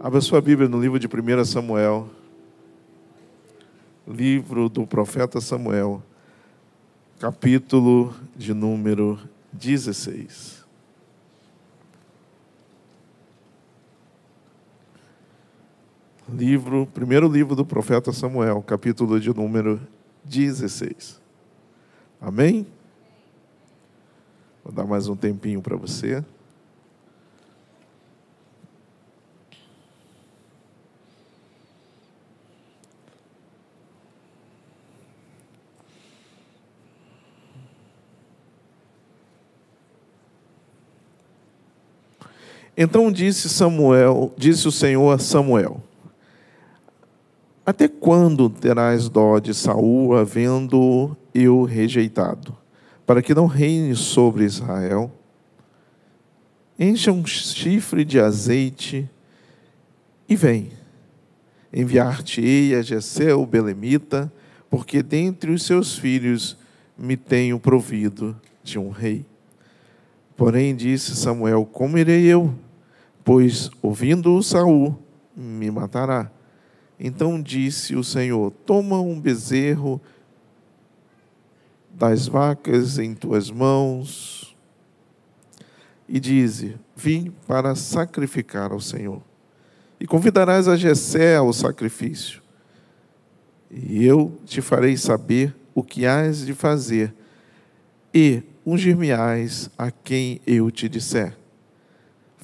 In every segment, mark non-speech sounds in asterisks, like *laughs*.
Abra sua Bíblia no livro de 1 Samuel, livro do profeta Samuel, capítulo de número 16. Livro, primeiro livro do profeta Samuel, capítulo de número 16. Amém? Vou dar mais um tempinho para você. Então disse Samuel, disse o Senhor a Samuel: Até quando terás dó de Saul, havendo eu rejeitado, para que não reine sobre Israel? Encha um chifre de azeite e vem. Enviar-te-ei a Jessé o belemita, porque dentre os seus filhos me tenho provido de um rei. Porém disse Samuel: Como irei eu? Pois ouvindo Saul me matará. Então disse o Senhor: Toma um bezerro das vacas em tuas mãos e dize: Vim para sacrificar ao Senhor. E convidarás a Jessé ao sacrifício. E eu te farei saber o que hás de fazer, e ungir-me-ás a quem eu te disser.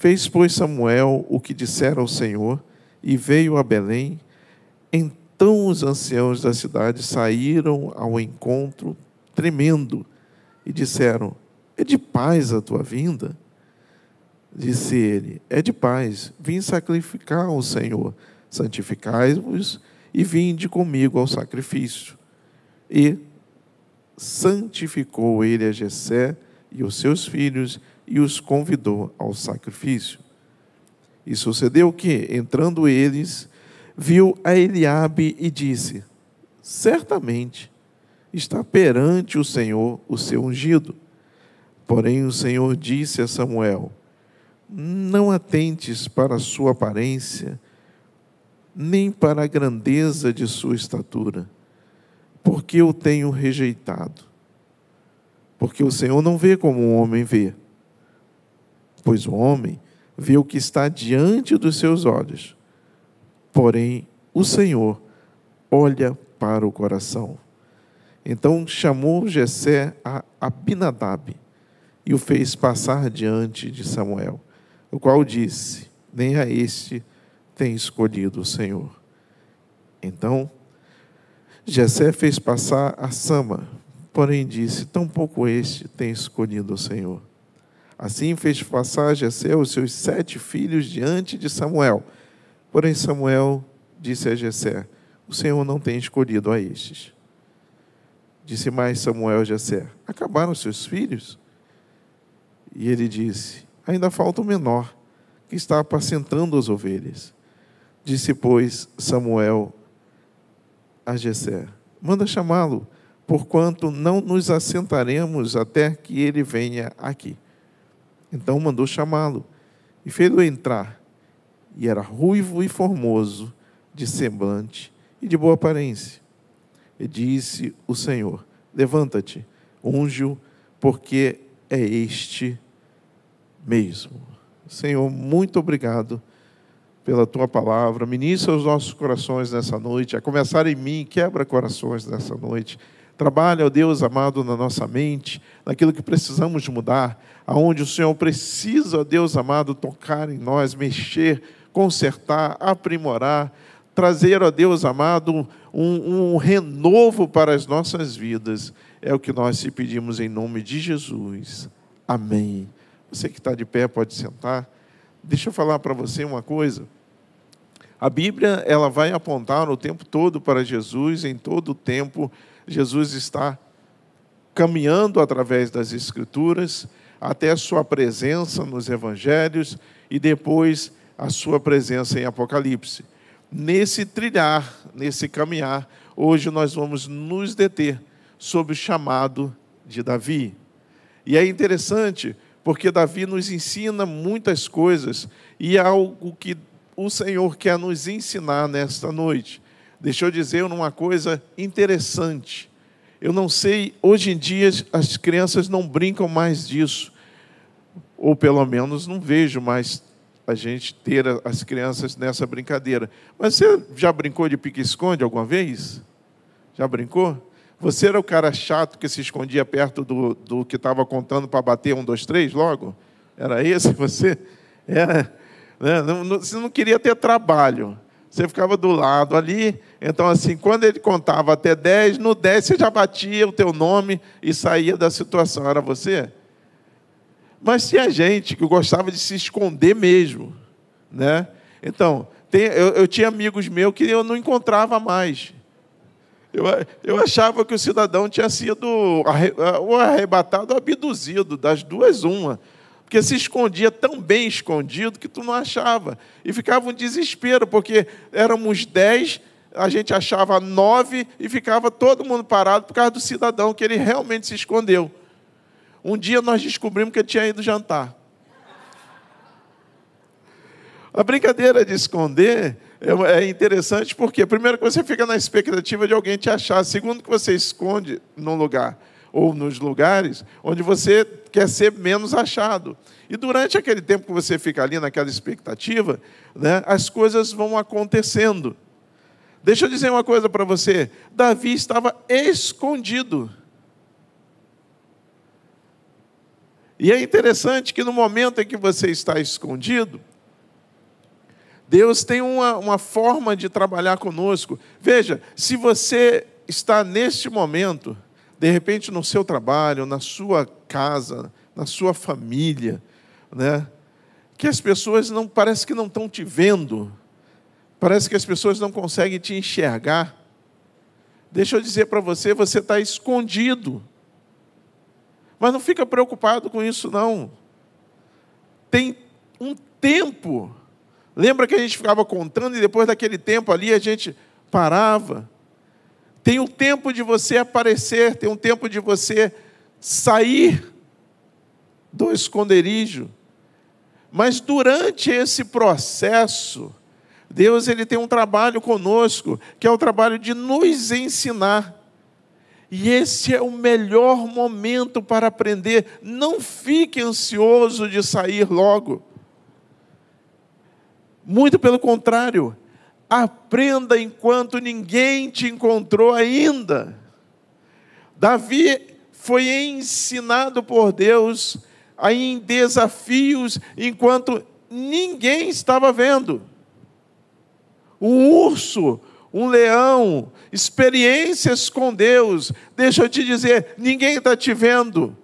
Fez, pois, Samuel o que dissera ao Senhor e veio a Belém. Então os anciãos da cidade saíram ao encontro, tremendo, e disseram: É de paz a tua vinda? Disse ele: É de paz, vim sacrificar ao Senhor. Santificai-vos e vinde comigo ao sacrifício. E santificou ele a Jessé e os seus filhos e os convidou ao sacrifício. E sucedeu que, entrando eles, viu a Eliabe e disse: Certamente está perante o Senhor o seu ungido. Porém o Senhor disse a Samuel: Não atentes para a sua aparência, nem para a grandeza de sua estatura, porque eu tenho rejeitado. Porque o Senhor não vê como o homem vê pois o homem vê o que está diante dos seus olhos, porém o Senhor olha para o coração. Então chamou Jessé a Abinadab e o fez passar diante de Samuel, o qual disse: Nem a este tem escolhido o Senhor. Então Jessé fez passar a Sama, porém disse: Tampouco este tem escolhido o Senhor. Assim fez passar Jessé os seus sete filhos diante de Samuel. Porém Samuel disse a Jessé: O Senhor não tem escolhido a estes. Disse mais Samuel a Jessé: Acabaram seus filhos? E ele disse: Ainda falta o menor, que está apacentando as ovelhas. Disse, pois, Samuel a Jessé: Manda chamá-lo, porquanto não nos assentaremos até que ele venha aqui. Então mandou chamá-lo e fez-o entrar. E era ruivo e formoso, de semblante e de boa aparência. E disse o Senhor: Levanta-te, unge-o, porque é este mesmo. Senhor, muito obrigado pela tua palavra. Ministra os nossos corações nessa noite, a começar em mim, quebra corações nessa noite. Trabalha, ó Deus amado, na nossa mente, naquilo que precisamos mudar, aonde o Senhor precisa, ó Deus amado, tocar em nós, mexer, consertar, aprimorar, trazer, ó Deus amado, um, um renovo para as nossas vidas. É o que nós te pedimos em nome de Jesus. Amém. Você que está de pé pode sentar. Deixa eu falar para você uma coisa. A Bíblia ela vai apontar o tempo todo para Jesus, em todo o tempo Jesus está caminhando através das Escrituras até a sua presença nos Evangelhos e depois a sua presença em Apocalipse. Nesse trilhar, nesse caminhar, hoje nós vamos nos deter sobre o chamado de Davi. E é interessante porque Davi nos ensina muitas coisas e é algo que o Senhor quer nos ensinar nesta noite? Deixa eu dizer uma coisa interessante. Eu não sei, hoje em dia as crianças não brincam mais disso, ou pelo menos não vejo mais a gente ter as crianças nessa brincadeira. Mas você já brincou de pique-esconde alguma vez? Já brincou? Você era o cara chato que se escondia perto do, do que estava contando para bater um, dois, três logo? Era esse você? Era. *laughs* Né? Não, não, você não queria ter trabalho. Você ficava do lado ali. Então, assim, quando ele contava até dez, no dez você já batia o teu nome e saía da situação. Era você? Mas tinha gente que gostava de se esconder mesmo. Né? Então, tem, eu, eu tinha amigos meus que eu não encontrava mais. Eu, eu achava que o cidadão tinha sido ou arrebatado ou abduzido, das duas, uma. Porque se escondia tão bem escondido que tu não achava. E ficava um desespero, porque éramos dez, a gente achava nove e ficava todo mundo parado por causa do cidadão, que ele realmente se escondeu. Um dia nós descobrimos que ele tinha ido jantar. A brincadeira de esconder é, é interessante porque, primeiro, que você fica na expectativa de alguém te achar, segundo, que você esconde num lugar ou nos lugares onde você quer ser menos achado. E durante aquele tempo que você fica ali naquela expectativa, né, as coisas vão acontecendo. Deixa eu dizer uma coisa para você: Davi estava escondido. E é interessante que no momento em que você está escondido, Deus tem uma, uma forma de trabalhar conosco. Veja, se você está neste momento, de repente no seu trabalho, na sua casa, na sua família, né? que as pessoas não parece que não estão te vendo, parece que as pessoas não conseguem te enxergar. Deixa eu dizer para você, você está escondido. Mas não fica preocupado com isso, não. Tem um tempo Lembra que a gente ficava contando e depois daquele tempo ali a gente parava? Tem um tempo de você aparecer, tem um tempo de você sair do esconderijo. Mas durante esse processo, Deus ele tem um trabalho conosco, que é o trabalho de nos ensinar. E esse é o melhor momento para aprender. Não fique ansioso de sair logo. Muito pelo contrário, aprenda enquanto ninguém te encontrou ainda. Davi foi ensinado por Deus a em desafios enquanto ninguém estava vendo. Um urso, um leão, experiências com Deus. Deixa eu te dizer, ninguém está te vendo.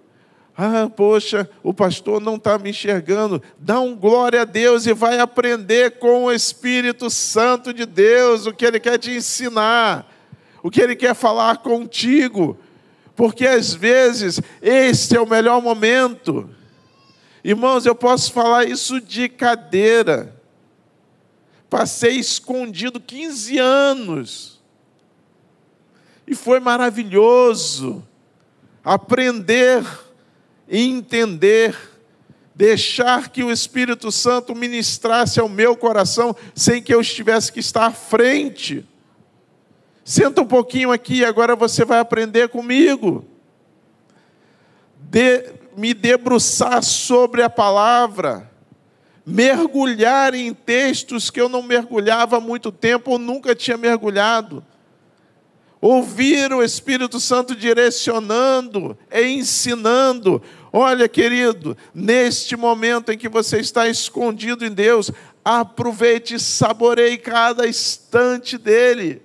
Ah, poxa, o pastor não está me enxergando. Dá um glória a Deus e vai aprender com o Espírito Santo de Deus o que ele quer te ensinar, o que ele quer falar contigo, porque às vezes este é o melhor momento. Irmãos, eu posso falar isso de cadeira. Passei escondido 15 anos. E foi maravilhoso aprender entender, deixar que o Espírito Santo ministrasse ao meu coração sem que eu estivesse que estar à frente. Senta um pouquinho aqui, agora você vai aprender comigo. De, me debruçar sobre a palavra, mergulhar em textos que eu não mergulhava há muito tempo ou nunca tinha mergulhado ouvir o Espírito Santo direcionando, ensinando, Olha, querido, neste momento em que você está escondido em Deus, aproveite e saboreie cada instante dele.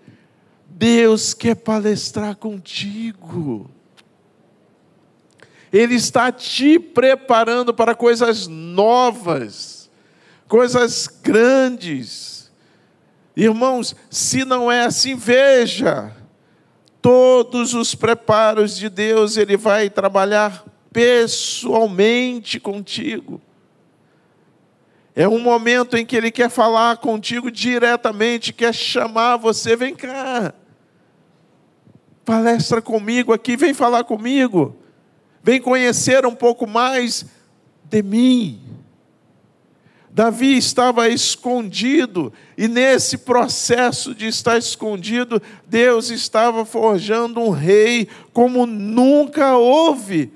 Deus quer palestrar contigo. Ele está te preparando para coisas novas, coisas grandes. Irmãos, se não é assim, veja, todos os preparos de Deus, Ele vai trabalhar pessoalmente contigo. É um momento em que Ele quer falar contigo diretamente, quer chamar você, vem cá, palestra comigo aqui, vem falar comigo, vem conhecer um pouco mais de mim. Davi estava escondido, e nesse processo de estar escondido, Deus estava forjando um rei como nunca houve.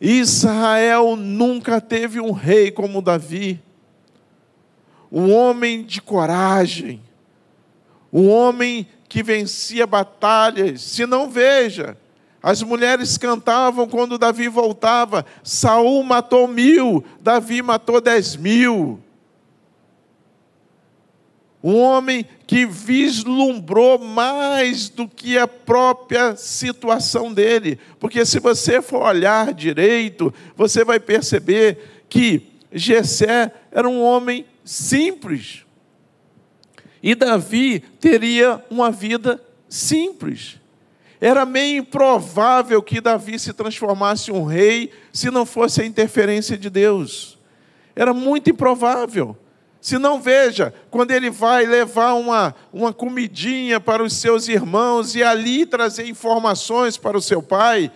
Israel nunca teve um rei como Davi, um homem de coragem, um homem que vencia batalhas. Se não veja, as mulheres cantavam quando Davi voltava. Saul matou mil, Davi matou dez mil. Um homem que vislumbrou mais do que a própria situação dele. Porque se você for olhar direito, você vai perceber que Jessé era um homem simples. E Davi teria uma vida simples. Era meio improvável que Davi se transformasse em um rei se não fosse a interferência de Deus. Era muito improvável. Se não, veja, quando ele vai levar uma, uma comidinha para os seus irmãos e ali trazer informações para o seu pai,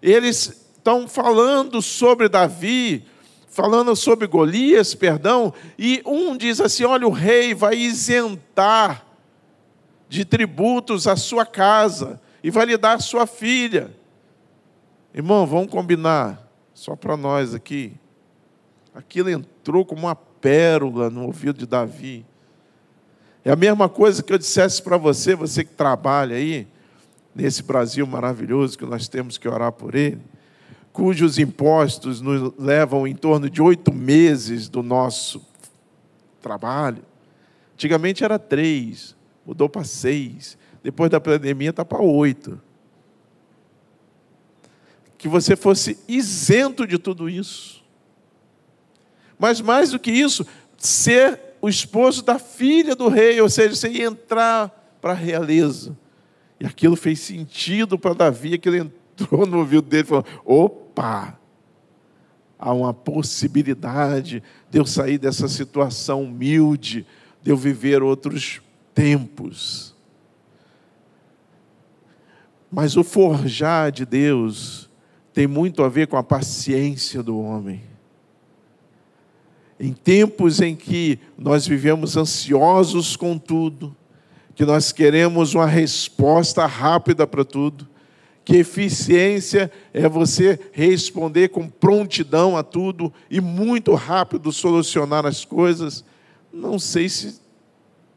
eles estão falando sobre Davi, falando sobre Golias, perdão, e um diz assim: olha, o rei vai isentar de tributos a sua casa e vai lhe dar sua filha. Irmão, vamos combinar, só para nós aqui. Aquilo entrou como uma pérola no ouvido de Davi. É a mesma coisa que eu dissesse para você, você que trabalha aí, nesse Brasil maravilhoso que nós temos que orar por ele, cujos impostos nos levam em torno de oito meses do nosso trabalho. Antigamente era três, mudou para seis. Depois da pandemia está para oito. Que você fosse isento de tudo isso. Mas mais do que isso, ser o esposo da filha do rei, ou seja, você ia entrar para a realeza. E aquilo fez sentido para Davi, aquilo entrou no ouvido dele e falou: opa! Há uma possibilidade de eu sair dessa situação humilde, de eu viver outros tempos. Mas o forjar de Deus tem muito a ver com a paciência do homem. Em tempos em que nós vivemos ansiosos com tudo, que nós queremos uma resposta rápida para tudo, que eficiência é você responder com prontidão a tudo e muito rápido solucionar as coisas, não sei se,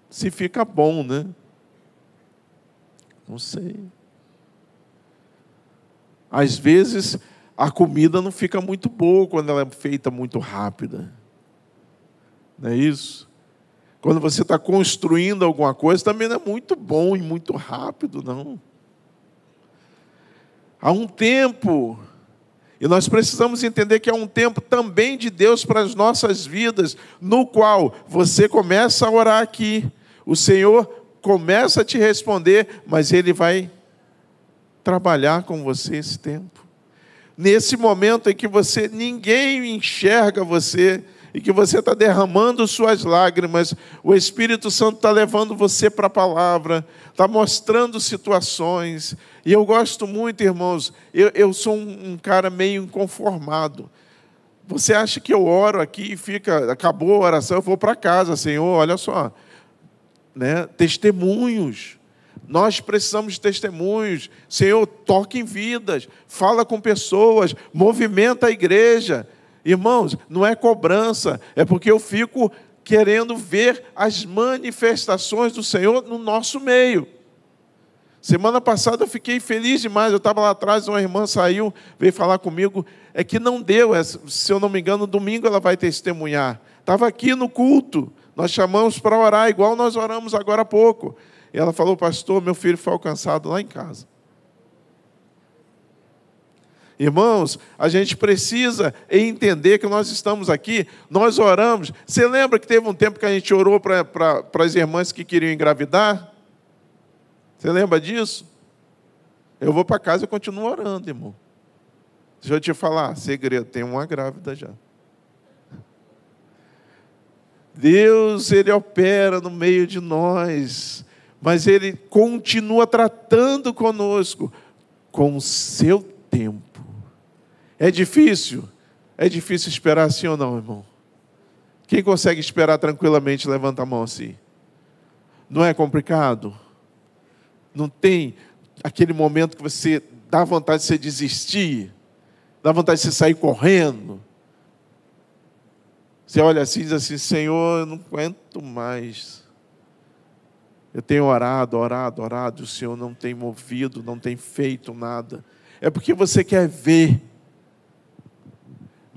se fica bom, né? Não sei. Às vezes, a comida não fica muito boa quando ela é feita muito rápida. Não é isso? Quando você está construindo alguma coisa, também não é muito bom e muito rápido, não. Há um tempo, e nós precisamos entender que há um tempo também de Deus para as nossas vidas, no qual você começa a orar aqui, o Senhor começa a te responder, mas Ele vai trabalhar com você esse tempo. Nesse momento em que você ninguém enxerga você e que você está derramando suas lágrimas, o Espírito Santo está levando você para a palavra, está mostrando situações. E eu gosto muito, irmãos, eu, eu sou um, um cara meio inconformado. Você acha que eu oro aqui e fica, acabou a oração, eu vou para casa, Senhor, olha só, né? Testemunhos. Nós precisamos de testemunhos. Senhor, toque em vidas, fala com pessoas, movimenta a igreja. Irmãos, não é cobrança, é porque eu fico querendo ver as manifestações do Senhor no nosso meio. Semana passada eu fiquei feliz demais. Eu estava lá atrás, uma irmã saiu, veio falar comigo. É que não deu, é, se eu não me engano, domingo ela vai testemunhar. Estava aqui no culto. Nós chamamos para orar, igual nós oramos agora há pouco. E ela falou, pastor, meu filho foi alcançado lá em casa. Irmãos, a gente precisa entender que nós estamos aqui, nós oramos. Você lembra que teve um tempo que a gente orou para as irmãs que queriam engravidar? Você lembra disso? Eu vou para casa e continuo orando, irmão. Deixa eu te falar, segredo, tem uma grávida já. Deus, Ele opera no meio de nós mas Ele continua tratando conosco com o seu tempo. É difícil? É difícil esperar assim ou não, irmão? Quem consegue esperar tranquilamente, levanta a mão assim. Não é complicado? Não tem aquele momento que você dá vontade de você desistir, dá vontade de você sair correndo. Você olha assim e diz assim: Senhor, eu não aguento mais. Eu tenho orado, orado, orado, o Senhor não tem movido, não tem feito nada. É porque você quer ver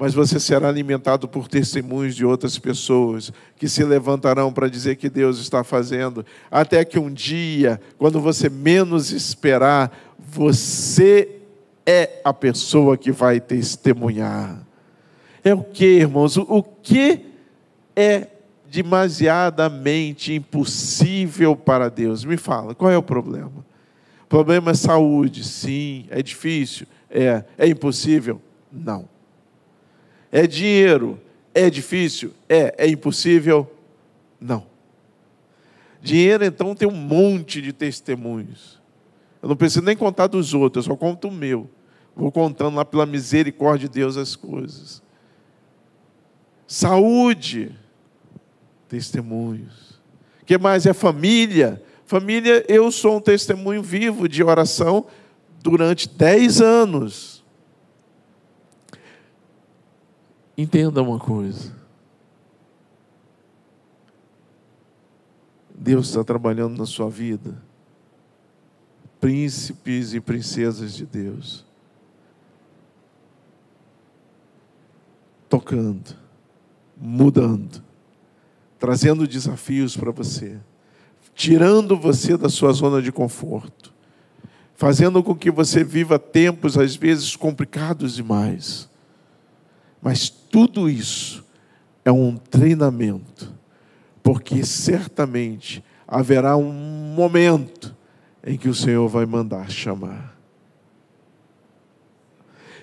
mas você será alimentado por testemunhos de outras pessoas que se levantarão para dizer que Deus está fazendo, até que um dia, quando você menos esperar, você é a pessoa que vai testemunhar. É o que, irmãos? O que é demasiadamente impossível para Deus? Me fala, qual é o problema? O problema é saúde, sim. É difícil? É. É impossível? Não. É dinheiro? É difícil? É. É impossível? Não. Dinheiro, então, tem um monte de testemunhos. Eu não preciso nem contar dos outros, eu só conto o meu. Vou contando lá pela misericórdia de Deus as coisas. Saúde, testemunhos. O que mais é família? Família, eu sou um testemunho vivo de oração durante dez anos. Entenda uma coisa. Deus está trabalhando na sua vida. Príncipes e princesas de Deus. Tocando, mudando, trazendo desafios para você, tirando você da sua zona de conforto, fazendo com que você viva tempos às vezes complicados demais mas tudo isso é um treinamento, porque certamente haverá um momento em que o Senhor vai mandar chamar.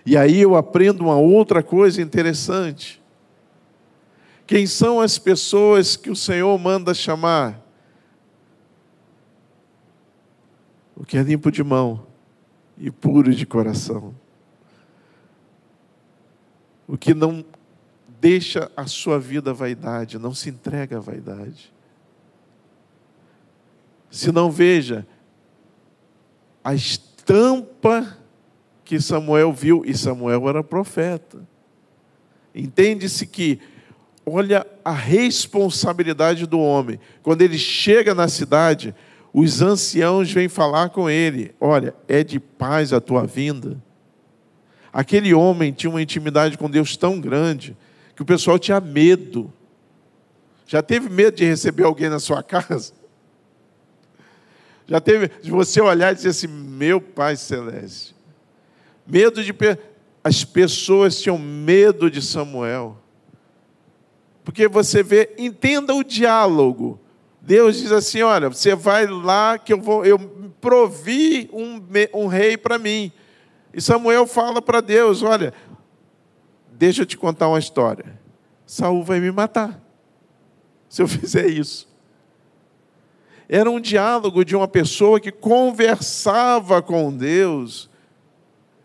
E aí eu aprendo uma outra coisa interessante. Quem são as pessoas que o Senhor manda chamar? O que é limpo de mão e puro de coração o que não deixa a sua vida vaidade, não se entrega à vaidade. Se não veja a estampa que Samuel viu, e Samuel era profeta. Entende-se que, olha a responsabilidade do homem. Quando ele chega na cidade, os anciãos vêm falar com ele: Olha, é de paz a tua vinda. Aquele homem tinha uma intimidade com Deus tão grande que o pessoal tinha medo. Já teve medo de receber alguém na sua *laughs* casa? Já teve de você olhar e dizer assim: Meu Pai Celeste. Medo de. As pessoas tinham medo de Samuel. Porque você vê, entenda o diálogo. Deus diz assim: Olha, você vai lá que eu vou, eu provi um, um rei para mim. E Samuel fala para Deus: Olha, deixa eu te contar uma história. Saul vai me matar *laughs* se eu fizer isso. Era um diálogo de uma pessoa que conversava com Deus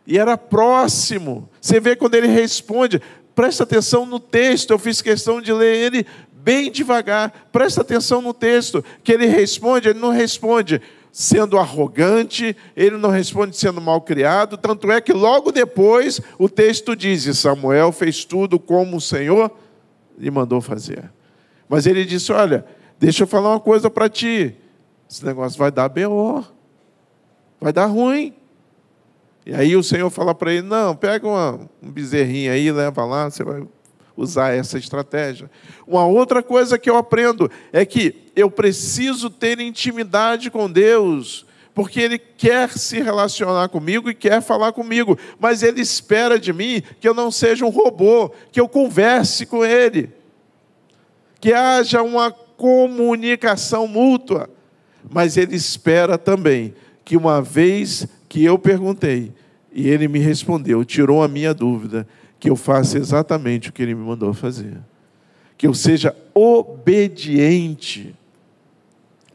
e era próximo. Você vê quando ele responde, presta atenção no texto, eu fiz questão de ler ele bem devagar. Presta atenção no texto, que ele responde, ele não responde sendo arrogante, ele não responde sendo mal criado, tanto é que logo depois o texto diz: Samuel fez tudo como o Senhor lhe mandou fazer. Mas ele disse: Olha, deixa eu falar uma coisa para ti, esse negócio vai dar B.O., vai dar ruim. E aí o Senhor fala para ele: Não, pega uma, um bezerrinho aí, leva lá, você vai usar essa estratégia. Uma outra coisa que eu aprendo é que eu preciso ter intimidade com Deus, porque Ele quer se relacionar comigo e quer falar comigo, mas Ele espera de mim que eu não seja um robô, que eu converse com Ele, que haja uma comunicação mútua. Mas Ele espera também que uma vez que eu perguntei e Ele me respondeu, tirou a minha dúvida, que eu faça exatamente o que Ele me mandou fazer. Que eu seja obediente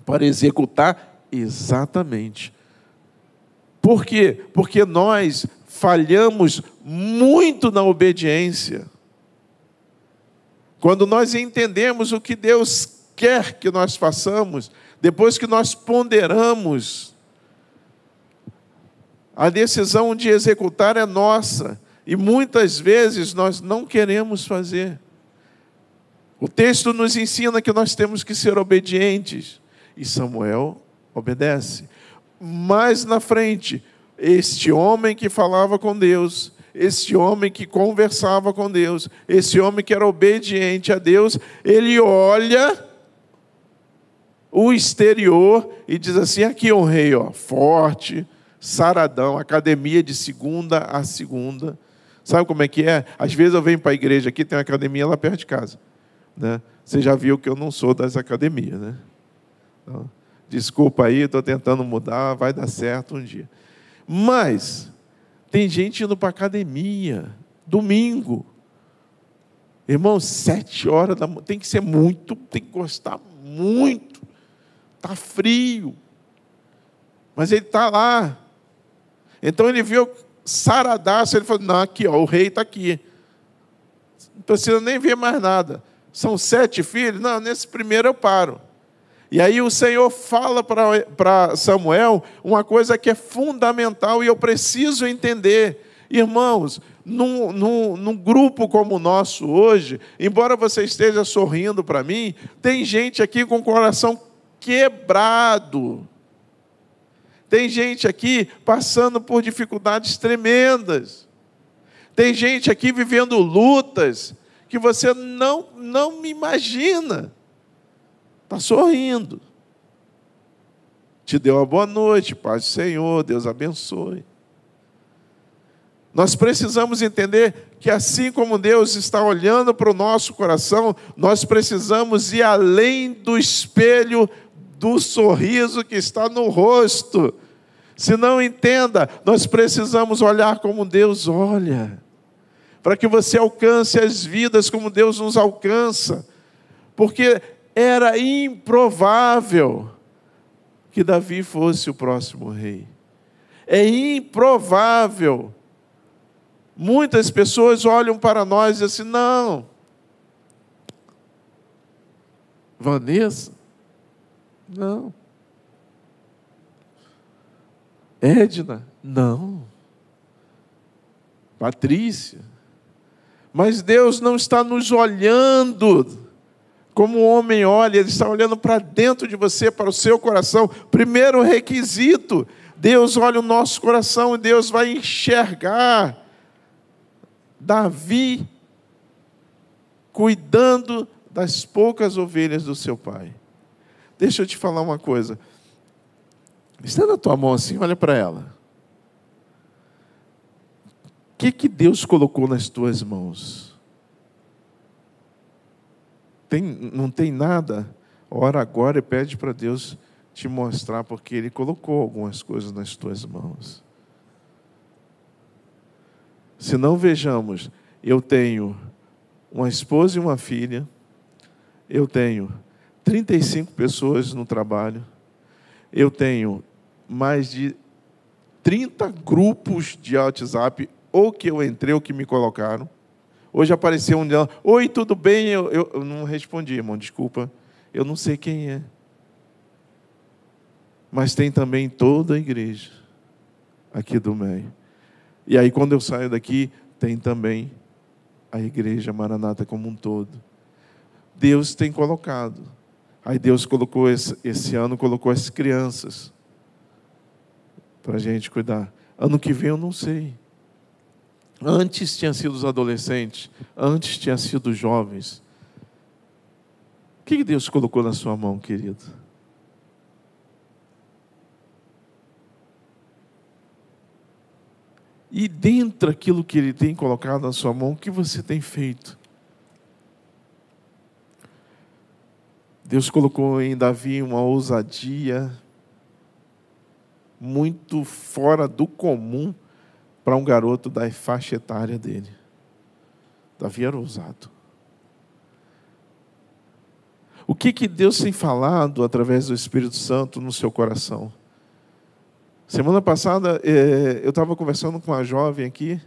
para executar exatamente. Por quê? Porque nós falhamos muito na obediência. Quando nós entendemos o que Deus quer que nós façamos, depois que nós ponderamos, a decisão de executar é nossa e muitas vezes nós não queremos fazer. O texto nos ensina que nós temos que ser obedientes e Samuel obedece. Mais na frente, este homem que falava com Deus, este homem que conversava com Deus, esse homem que era obediente a Deus, ele olha o exterior e diz assim: aqui é um rei, ó, forte, saradão, academia de segunda a segunda. Sabe como é que é? Às vezes eu venho para a igreja aqui, tem uma academia lá perto de casa. Né? Você já viu que eu não sou das academias, né? Então, desculpa aí, estou tentando mudar, vai dar certo um dia. Mas tem gente indo para academia, domingo. Irmão, sete horas da manhã, tem que ser muito, tem que gostar muito. Está frio. Mas ele está lá. Então ele viu saradaço, ele falou, não, aqui, ó, o rei está aqui. Não precisa nem ver mais nada. São sete filhos? Não, nesse primeiro eu paro. E aí o Senhor fala para Samuel uma coisa que é fundamental e eu preciso entender. Irmãos, num, num, num, grupo como o nosso hoje, embora você esteja sorrindo para mim, tem gente aqui com o coração quebrado. Tem gente aqui passando por dificuldades tremendas. Tem gente aqui vivendo lutas que você não, não me imagina. Está sorrindo. Te deu uma boa noite, paz do Senhor, Deus abençoe. Nós precisamos entender que assim como Deus está olhando para o nosso coração, nós precisamos ir além do espelho do sorriso que está no rosto. Se não entenda, nós precisamos olhar como Deus olha, para que você alcance as vidas como Deus nos alcança, porque era improvável que Davi fosse o próximo rei. É improvável. Muitas pessoas olham para nós e dizem assim: não, Vanessa, não. Edna, não. Patrícia. Mas Deus não está nos olhando como o homem olha, ele está olhando para dentro de você, para o seu coração. Primeiro requisito: Deus olha o nosso coração e Deus vai enxergar Davi cuidando das poucas ovelhas do seu pai. Deixa eu te falar uma coisa. Estenda a tua mão assim, olha para ela. O que, que Deus colocou nas tuas mãos? tem, não tem nada, ora agora e pede para Deus te mostrar, porque Ele colocou algumas coisas nas tuas mãos. Se não vejamos, eu tenho uma esposa e uma filha, eu tenho 35 pessoas no trabalho, eu tenho mais de 30 grupos de WhatsApp, ou que eu entrei ou que me colocaram. Hoje apareceu um dela, oi, tudo bem? Eu, eu, eu não respondi, irmão, desculpa. Eu não sei quem é. Mas tem também toda a igreja aqui do meio. E aí, quando eu saio daqui, tem também a igreja Maranata como um todo. Deus tem colocado. Aí Deus colocou esse, esse ano, colocou as crianças para a gente cuidar. Ano que vem eu não sei. Antes tinha sido os adolescentes, antes tinha sido os jovens. O que Deus colocou na sua mão, querido? E dentro daquilo que Ele tem colocado na sua mão, o que você tem feito? Deus colocou em Davi uma ousadia muito fora do comum para um garoto da faixa etária dele. Davi era ousado. O que, que Deus tem falado através do Espírito Santo no seu coração? Semana passada é, eu estava conversando com uma jovem aqui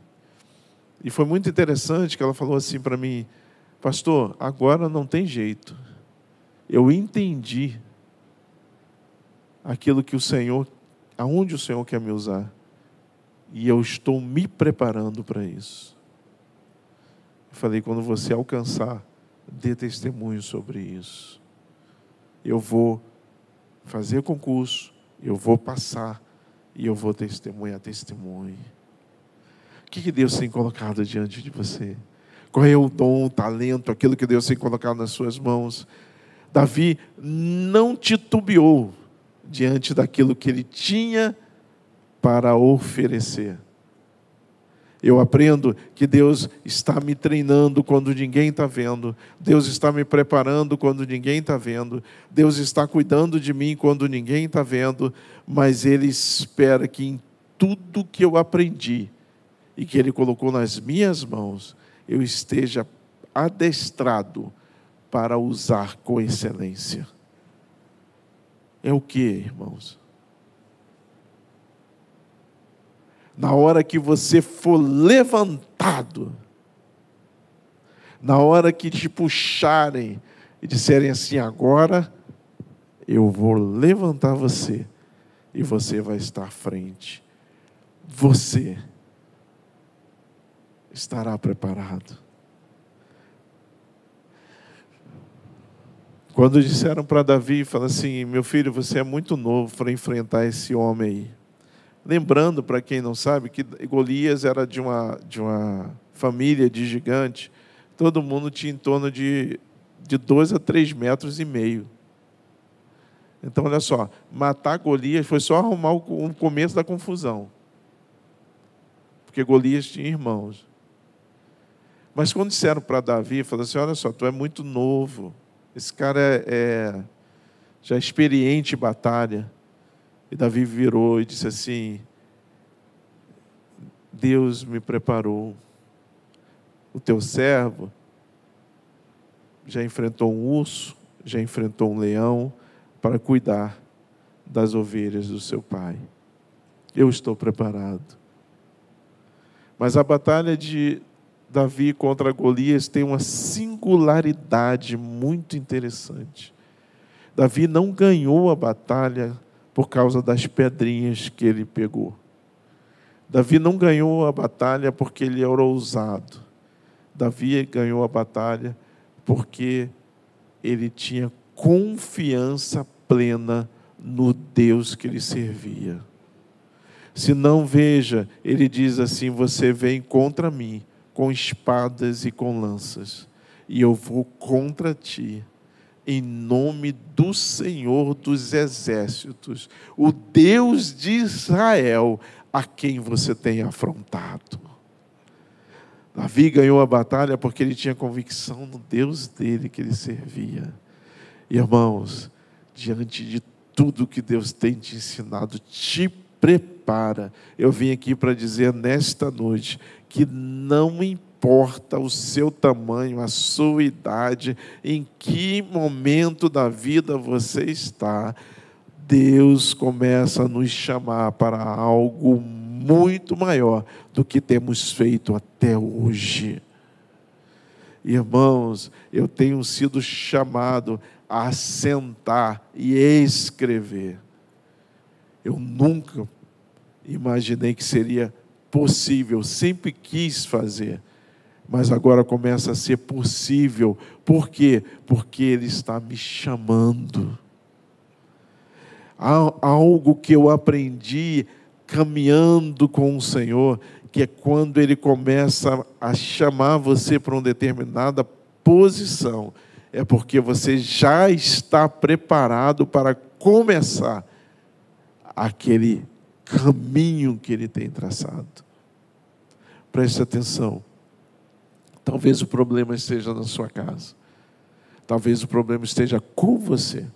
e foi muito interessante que ela falou assim para mim: Pastor, agora não tem jeito. Eu entendi aquilo que o Senhor, aonde o Senhor quer me usar. E eu estou me preparando para isso. Eu falei, quando você alcançar, dê testemunho sobre isso. Eu vou fazer concurso, eu vou passar e eu vou testemunhar testemunho. O que Deus tem colocado diante de você? Qual é o dom, o talento, aquilo que Deus tem colocado nas suas mãos? Davi não titubeou diante daquilo que ele tinha para oferecer. Eu aprendo que Deus está me treinando quando ninguém está vendo, Deus está me preparando quando ninguém está vendo, Deus está cuidando de mim quando ninguém está vendo, mas Ele espera que em tudo que eu aprendi e que Ele colocou nas minhas mãos, eu esteja adestrado para usar com excelência. É o que, irmãos? Na hora que você for levantado, na hora que te puxarem e disserem assim: agora eu vou levantar você e você vai estar à frente. Você estará preparado. Quando disseram para Davi, fala assim: meu filho, você é muito novo para enfrentar esse homem aí. Lembrando, para quem não sabe, que Golias era de uma, de uma família de gigante, todo mundo tinha em torno de, de dois a três metros e meio. Então, olha só, matar Golias foi só arrumar o começo da confusão. Porque Golias tinha irmãos. Mas quando disseram para Davi, falaram assim: olha só, tu é muito novo, esse cara é, é já experiente em batalha. E Davi virou e disse assim: Deus me preparou. O teu servo já enfrentou um urso, já enfrentou um leão para cuidar das ovelhas do seu pai. Eu estou preparado. Mas a batalha de Davi contra Golias tem uma singularidade muito interessante. Davi não ganhou a batalha por causa das pedrinhas que ele pegou. Davi não ganhou a batalha porque ele era ousado. Davi ganhou a batalha porque ele tinha confiança plena no Deus que ele servia. Se não veja, ele diz assim: Você vem contra mim, com espadas e com lanças, e eu vou contra ti, em nome do Senhor dos exércitos, o Deus de Israel, a quem você tem afrontado. Davi ganhou a batalha porque ele tinha convicção no Deus dele que ele servia. Irmãos, diante de tudo que Deus tem te ensinado, te prepara. Eu vim aqui para dizer nesta noite que não importa o seu tamanho, a sua idade, em que momento da vida você está, Deus começa a nos chamar para algo muito maior do que temos feito até hoje. Irmãos, eu tenho sido chamado a sentar e escrever. Eu nunca imaginei que seria possível, sempre quis fazer, mas agora começa a ser possível. Por quê? Porque Ele está me chamando. Há algo que eu aprendi caminhando com o Senhor, que é quando Ele começa a chamar você para uma determinada posição, é porque você já está preparado para começar aquele caminho que ele tem traçado. Preste atenção. Talvez o problema esteja na sua casa. Talvez o problema esteja com você.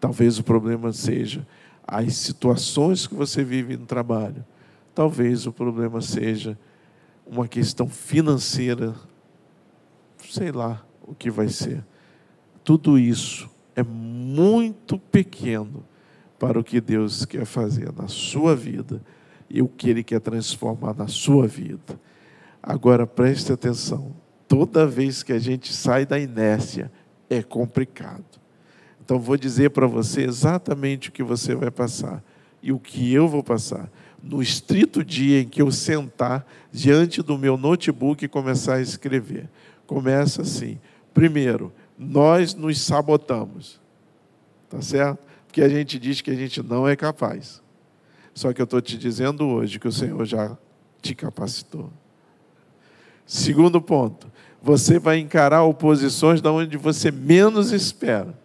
Talvez o problema seja as situações que você vive no trabalho. Talvez o problema seja uma questão financeira. Sei lá o que vai ser. Tudo isso é muito pequeno para o que Deus quer fazer na sua vida e o que Ele quer transformar na sua vida. Agora preste atenção: toda vez que a gente sai da inércia, é complicado. Então, vou dizer para você exatamente o que você vai passar e o que eu vou passar. No estrito dia em que eu sentar diante do meu notebook e começar a escrever. Começa assim. Primeiro, nós nos sabotamos. Tá certo? Porque a gente diz que a gente não é capaz. Só que eu estou te dizendo hoje que o Senhor já te capacitou. Segundo ponto, você vai encarar oposições da onde você menos espera.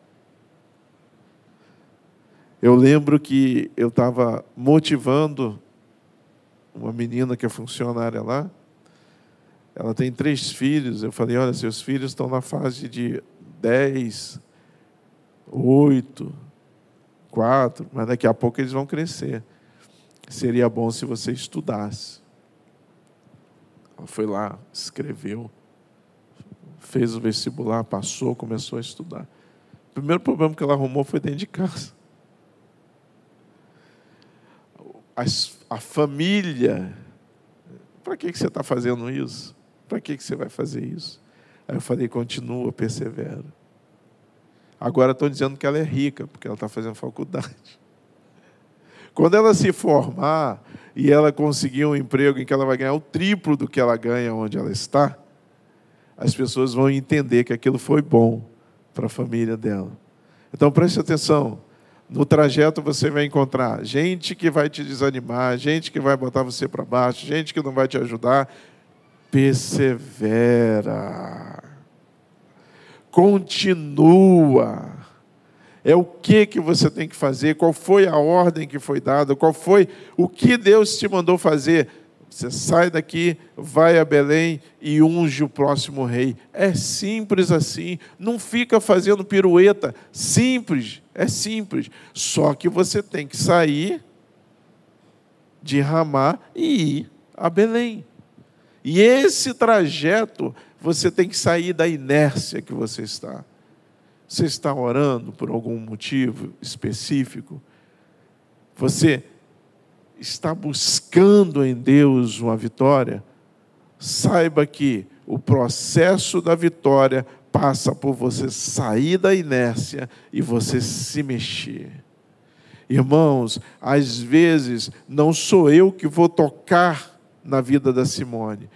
Eu lembro que eu estava motivando uma menina que é funcionária lá. Ela tem três filhos. Eu falei: olha, seus filhos estão na fase de 10, 8, 4, mas daqui a pouco eles vão crescer. Seria bom se você estudasse. Ela foi lá, escreveu, fez o vestibular, passou, começou a estudar. O primeiro problema que ela arrumou foi dentro de casa. a família, para que, que você está fazendo isso? Para que, que você vai fazer isso? Aí eu falei, continua, persevera. Agora estão dizendo que ela é rica, porque ela está fazendo faculdade. *laughs* Quando ela se formar e ela conseguir um emprego em que ela vai ganhar o triplo do que ela ganha onde ela está, as pessoas vão entender que aquilo foi bom para a família dela. Então preste atenção. No trajeto você vai encontrar gente que vai te desanimar, gente que vai botar você para baixo, gente que não vai te ajudar. Persevera. Continua. É o que que você tem que fazer, qual foi a ordem que foi dada, qual foi o que Deus te mandou fazer. Você sai daqui, vai a Belém e unge o próximo rei. É simples assim. Não fica fazendo pirueta. Simples, é simples. Só que você tem que sair de Ramá e ir a Belém. E esse trajeto você tem que sair da inércia que você está. Você está orando por algum motivo específico? Você está buscando em Deus uma vitória, saiba que o processo da vitória passa por você sair da inércia e você se mexer. Irmãos, às vezes não sou eu que vou tocar na vida da Simone.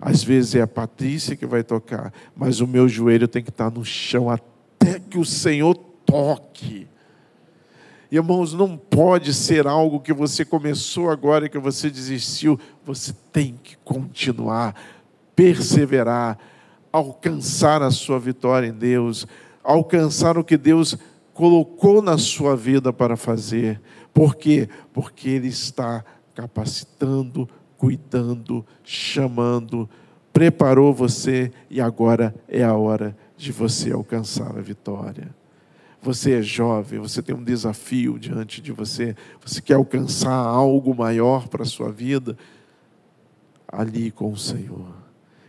Às vezes é a Patrícia que vai tocar, mas o meu joelho tem que estar no chão até que o Senhor toque. Irmãos, não pode ser algo que você começou agora e que você desistiu. Você tem que continuar, perseverar, alcançar a sua vitória em Deus, alcançar o que Deus colocou na sua vida para fazer. Por quê? Porque Ele está capacitando, cuidando, chamando, preparou você e agora é a hora de você alcançar a vitória. Você é jovem, você tem um desafio diante de você, você quer alcançar algo maior para a sua vida, ali com o Senhor.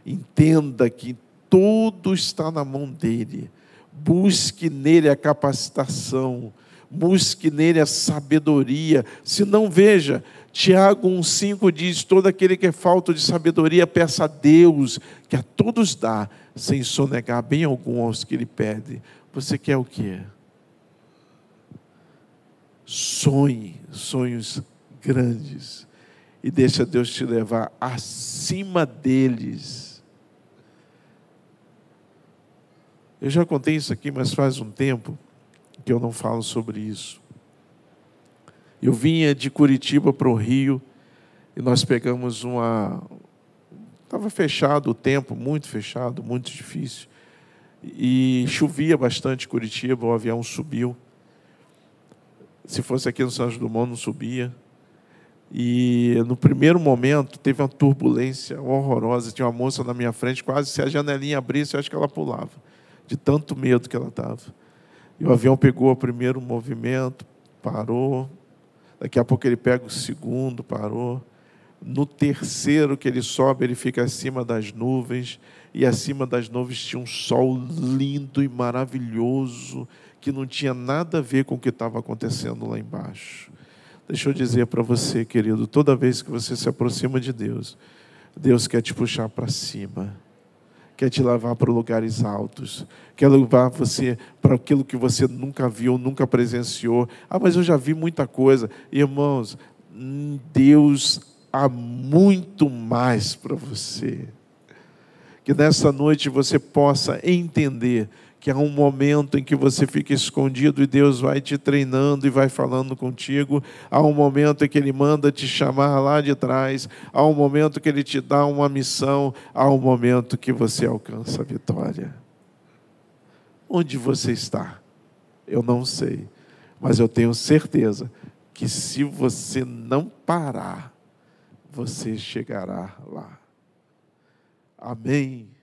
Entenda que tudo está na mão dEle. Busque nele a capacitação, busque nele a sabedoria. Se não, veja, Tiago 1,5 diz: todo aquele que é falta de sabedoria, peça a Deus, que a todos dá, sem sonegar bem algum aos que lhe pede. Você quer o quê? Sonhe sonhos grandes e deixa Deus te levar acima deles. Eu já contei isso aqui, mas faz um tempo que eu não falo sobre isso. Eu vinha de Curitiba para o Rio e nós pegamos uma. Estava fechado o tempo, muito fechado, muito difícil. E chovia bastante Curitiba, o avião subiu. Se fosse aqui no Santos Dumont, não subia. E no primeiro momento teve uma turbulência horrorosa. Tinha uma moça na minha frente, quase se a janelinha abrisse, eu acho que ela pulava, de tanto medo que ela estava. E o avião pegou o primeiro movimento, parou. Daqui a pouco ele pega o segundo, parou. No terceiro que ele sobe, ele fica acima das nuvens. E acima das nuvens tinha um sol lindo e maravilhoso que não tinha nada a ver com o que estava acontecendo lá embaixo. Deixa eu dizer para você, querido, toda vez que você se aproxima de Deus, Deus quer te puxar para cima, quer te levar para lugares altos, quer levar você para aquilo que você nunca viu, nunca presenciou. Ah, mas eu já vi muita coisa. Irmãos, Deus há muito mais para você. Que nessa noite você possa entender que há um momento em que você fica escondido e Deus vai te treinando e vai falando contigo. Há um momento em que Ele manda te chamar lá de trás. Há um momento que Ele te dá uma missão. Há um momento que você alcança a vitória. Onde você está? Eu não sei, mas eu tenho certeza que se você não parar, você chegará lá. Amém.